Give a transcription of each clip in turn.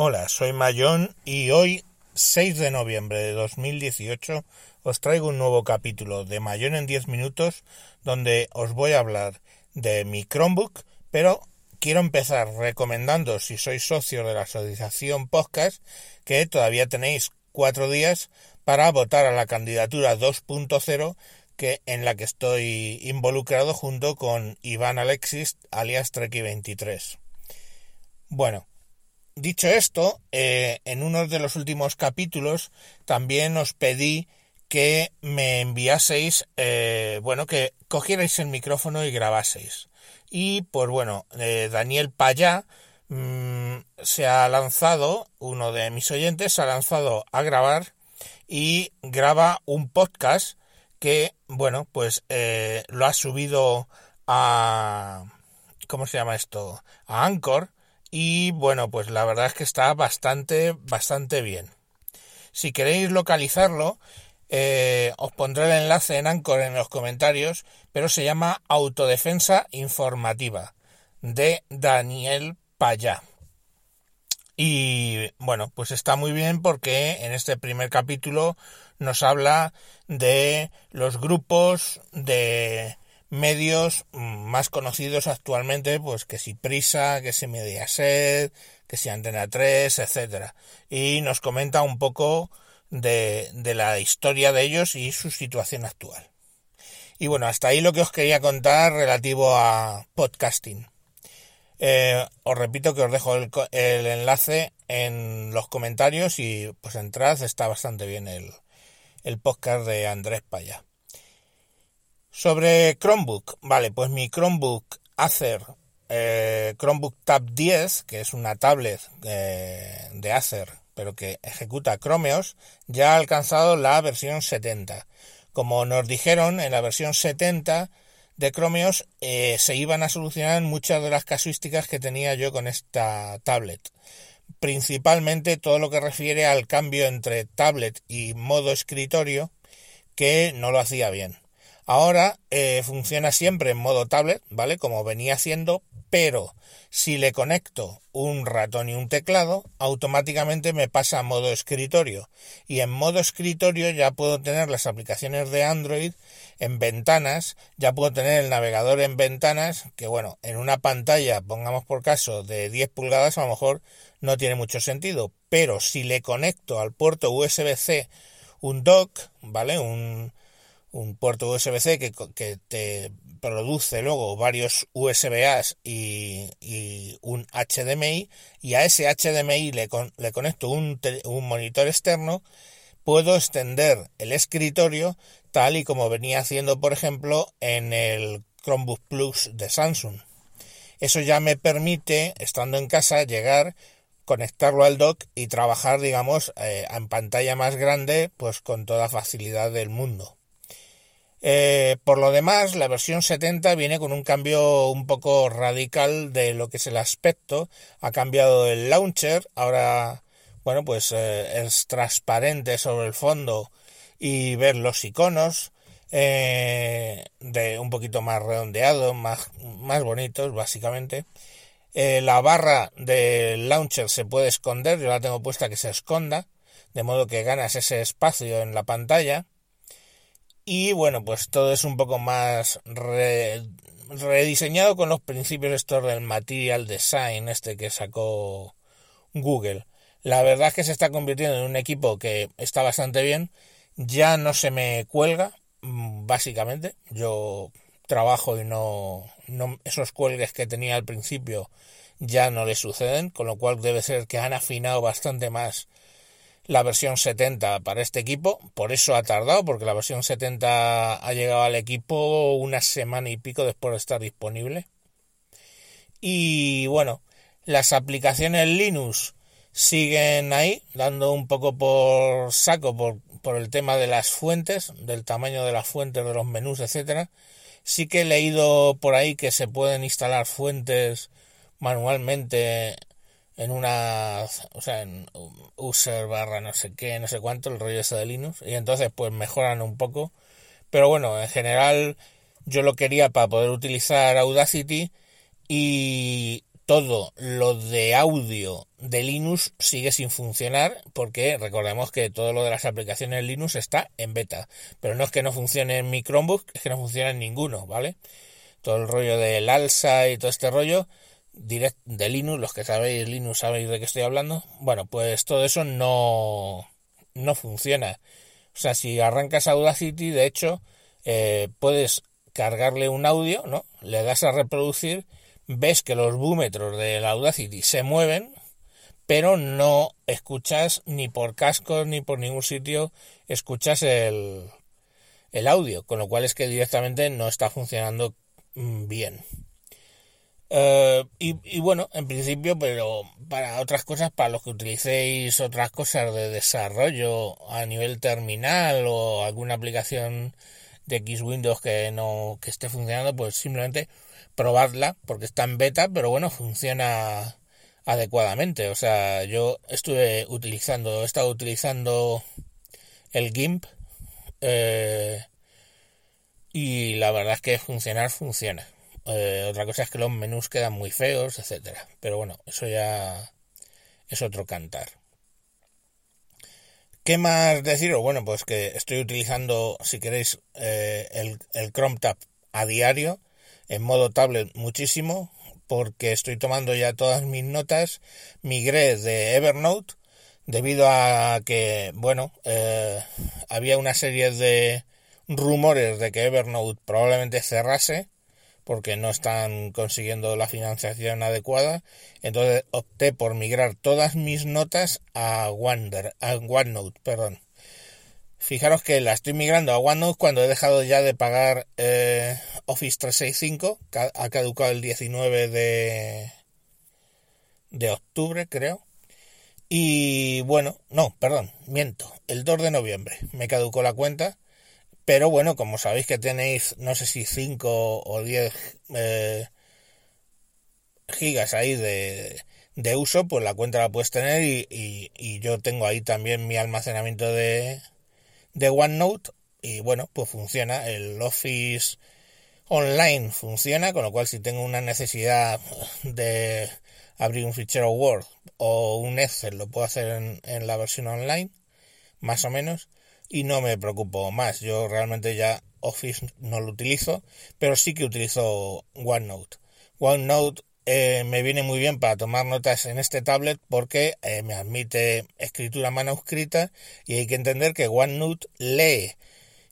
Hola, soy Mayón y hoy, 6 de noviembre de 2018, os traigo un nuevo capítulo de Mayón en 10 minutos donde os voy a hablar de mi Chromebook, pero quiero empezar recomendando, si sois socios de la Asociación Podcast, que todavía tenéis cuatro días para votar a la candidatura 2.0 que en la que estoy involucrado junto con Iván Alexis alias Treki23. Bueno, Dicho esto, eh, en uno de los últimos capítulos también os pedí que me enviaseis, eh, bueno, que cogierais el micrófono y grabaseis. Y pues bueno, eh, Daniel Payá mm, se ha lanzado, uno de mis oyentes se ha lanzado a grabar y graba un podcast que, bueno, pues lo ha subido a... ¿Cómo se llama esto? A Anchor y bueno, pues la verdad es que está bastante, bastante bien. Si queréis localizarlo, eh, os pondré el enlace en Anchor en los comentarios, pero se llama Autodefensa Informativa de Daniel Payá. Y bueno, pues está muy bien porque en este primer capítulo nos habla de los grupos de medios más conocidos actualmente, pues que si Prisa, que si Mediaset, que si Antena 3, etcétera. Y nos comenta un poco de, de la historia de ellos y su situación actual. Y bueno, hasta ahí lo que os quería contar relativo a podcasting. Eh, os repito que os dejo el, enlace en los comentarios y pues entrad, está bastante bien el, el podcast de Andrés Paya. Sobre Chromebook, vale, pues mi Chromebook Acer eh, Chromebook Tab 10, que es una tablet eh, de Acer, pero que ejecuta Chromeos, ya ha alcanzado la versión 70. Como nos dijeron, en la versión 70 de Chromeos eh, se iban a solucionar muchas de las casuísticas que tenía yo con esta tablet. Principalmente todo lo que refiere al cambio entre tablet y modo escritorio, que no lo hacía bien. Ahora eh, funciona siempre en modo tablet, ¿vale? Como venía haciendo, pero si le conecto un ratón y un teclado, automáticamente me pasa a modo escritorio. Y en modo escritorio ya puedo tener las aplicaciones de Android en ventanas, ya puedo tener el navegador en ventanas, que bueno, en una pantalla, pongamos por caso, de 10 pulgadas, a lo mejor no tiene mucho sentido. Pero si le conecto al puerto USB-C un dock, ¿vale? Un, un puerto USB-C que, que, te produce luego varios USB-As y, y, un HDMI y a ese HDMI le, le conecto un, un monitor externo puedo extender el escritorio tal y como venía haciendo por ejemplo en el Chromebook Plus de Samsung. Eso ya me permite estando en casa llegar conectarlo al dock y trabajar digamos eh, en pantalla más grande pues con toda facilidad del mundo eh, por lo demás, la versión 70 viene con un cambio un poco radical de lo que es el aspecto. Ha cambiado el launcher, ahora, bueno, pues eh, es transparente sobre el fondo y ver los iconos eh, de un poquito más redondeados, más, más bonitos, básicamente. la barra del launcher se puede esconder, yo la tengo puesta que se esconda, de modo que ganas ese espacio en la pantalla y bueno, pues todo es un poco más rediseñado con los principios estos del material design, este que sacó Google. La verdad es que se está convirtiendo en un equipo que está bastante bien. Ya no se me cuelga, mm, básicamente. Yo trabajo y no, no esos cuelgues que tenía al principio ya no le suceden, con lo cual debe ser que han afinado bastante más la versión 70 para este equipo. Por eso ha tardado, porque la versión 70 ha llegado al equipo una semana y pico después de estar disponible. Y bueno, las aplicaciones Linux siguen ahí, dando un poco por saco por, por el tema de las fuentes, del tamaño de las fuentes, de los menús, etcétera. Sí que he leído por ahí que se pueden instalar fuentes manualmente en una, o sea, en user barra no sé qué, no sé cuánto, el rollo ese de Linux, y entonces pues mejoran un poco, pero bueno, en general yo lo quería para poder utilizar Audacity y todo lo de audio de Linux sigue sin funcionar porque recordemos que todo lo de las aplicaciones Linux está en beta, pero no es que no funcione en mi Chromebook, es que no funciona en ninguno, ¿vale? Todo el rollo del alza y todo este rollo direct de Linux, los que sabéis Linux sabéis de qué estoy hablando, bueno, pues todo eso no, no funciona. O sea, si arrancas Audacity, de hecho, eh, puedes cargarle un audio, ¿no? Le das a reproducir, ves que los búmetros del Audacity se mueven, pero no escuchas ni por cascos ni por ningún sitio escuchas el, el audio, con lo cual es que directamente no está funcionando mm, bien. Eh, y, bueno, en principio, pero para otras cosas, para los que utilicéis otras cosas de desarrollo a nivel terminal o alguna aplicación de X Windows que no que esté funcionando, pues simplemente probadla porque está en beta, pero bueno, funciona adecuadamente. O sea, yo estuve utilizando, he estado utilizando el GIMP eh, y la verdad es que funcionar funciona. Eh, otra cosa es que los menús quedan muy feos, etcétera. Pero bueno, eso ya es otro cantar. ¿Qué más deciros? Bueno, pues que estoy utilizando, si queréis, eh, el, el Chrome Tab a diario, en modo tablet muchísimo, porque estoy tomando ya todas mis notas. Migré de Evernote debido a que, bueno, eh, había una serie de rumores de que Evernote probablemente cerrase porque no están consiguiendo la financiación adecuada. Entonces opté por migrar todas mis notas a, OneNote. Perdón. Fijaros que la estoy migrando a OneNote cuando he dejado ya de pagar eh, Office 365. Ha caducado el 19 de, de octubre, creo. Y bueno, no, perdón, miento. El 2 de noviembre me caducó la cuenta pero bueno, como sabéis que tenéis, no sé si 5 o 10 eh, gigas ahí de, de, uso, pues la cuenta la puedes tener y, y, yo tengo ahí también mi almacenamiento de, de OneNote y bueno, pues funciona. El Office Online funciona, con lo cual si tengo una necesidad de abrir un fichero Word o un Excel, lo puedo hacer en, en la versión online, más o menos y no me preocupo más. Yo realmente ya Office no lo utilizo, pero sí que utilizo OneNote. OneNote eh, me viene muy bien para tomar notas en este tablet porque eh, me admite escritura manuscrita y hay que entender que OneNote lee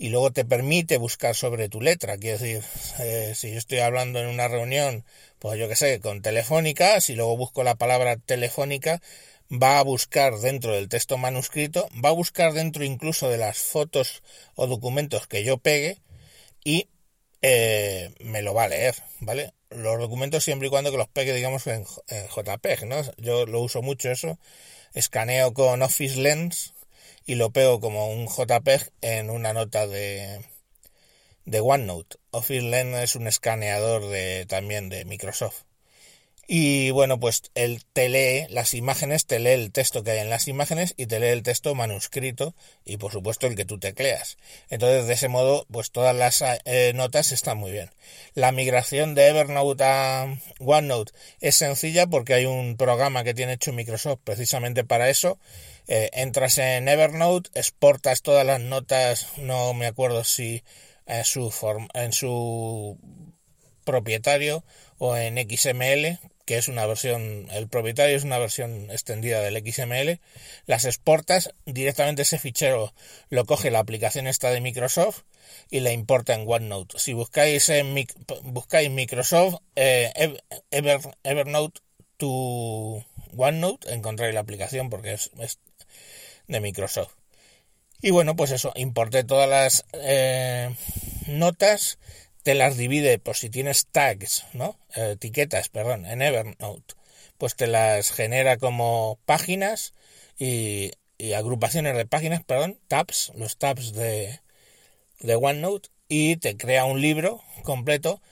y luego te permite buscar sobre tu letra. Quiero decir, eh, si yo estoy hablando en una reunión, pues yo que sé, con Telefónica, si luego busco la palabra Telefónica, va a buscar dentro del texto manuscrito, va a buscar dentro incluso de las fotos o documentos que yo pegue y eh, me lo va a leer, ¿vale? Los documentos siempre y cuando que los pegue, digamos, en, JPEG, ¿no? Yo lo uso mucho eso, escaneo con Office Lens y lo pego como un JPEG en una nota de, de OneNote. Office Lens es un escaneador de, también de Microsoft. Y bueno, pues él te lee las imágenes, te lee el texto que hay en las imágenes y te lee el texto manuscrito y por supuesto el que tú tecleas. Entonces de ese modo pues todas las eh, notas están muy bien. La migración de Evernote a OneNote es sencilla porque hay un programa que tiene hecho Microsoft precisamente para eso. Eh, entras en Evernote, exportas todas las notas, no me acuerdo si en su, en su propietario o en XML, que es una versión, el propietario es una versión extendida del XML, las exportas, directamente ese fichero lo coge la aplicación esta de Microsoft y la importa en OneNote. Si buscáis en buscáis Microsoft eh, Evernote to OneNote, encontráis la aplicación porque es, de Microsoft. Y bueno, pues eso, importé todas las eh, notas te las divide, por si tienes tags, ¿no? Eh, etiquetas, perdón, en Evernote, pues te las genera como páginas y, agrupaciones de páginas, perdón, tabs, los tabs de, de OneNote, y te crea un libro completo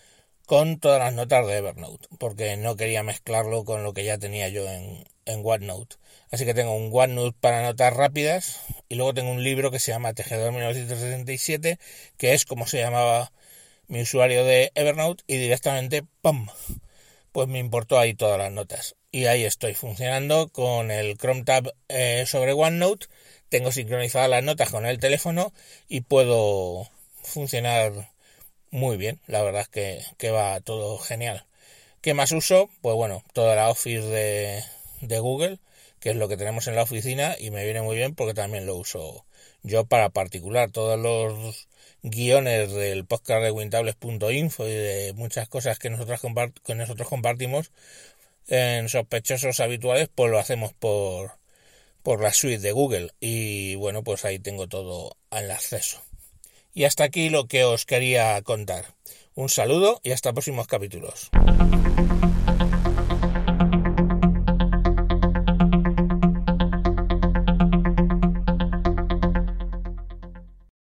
con todas las notas de Evernote, porque no quería mezclarlo con lo que ya tenía yo en, en OneNote. Así que tengo un OneNote para notas rápidas y luego tengo un libro que se llama Tejedor 1967, que es como se llamaba mi usuario de Evernote y directamente ¡pum! pues me importó ahí todas las notas. Y ahí estoy funcionando con el Chrome Tab eh, sobre OneNote. Tengo sincronizadas las notas con el teléfono y puedo funcionar muy bien. La verdad es que, que va todo genial. ¿Qué más uso? Pues bueno, toda la Office de, de Google, que es lo que tenemos en la oficina y me viene muy bien porque también lo uso yo para particular. Todos los guiones del podcast de wintables.info y de muchas cosas que nosotros, que nosotros compartimos en sospechosos habituales, pues lo hacemos por, por la suite de Google. Y bueno, pues ahí tengo todo al acceso. Y hasta aquí lo que os quería contar. Un saludo y hasta próximos capítulos.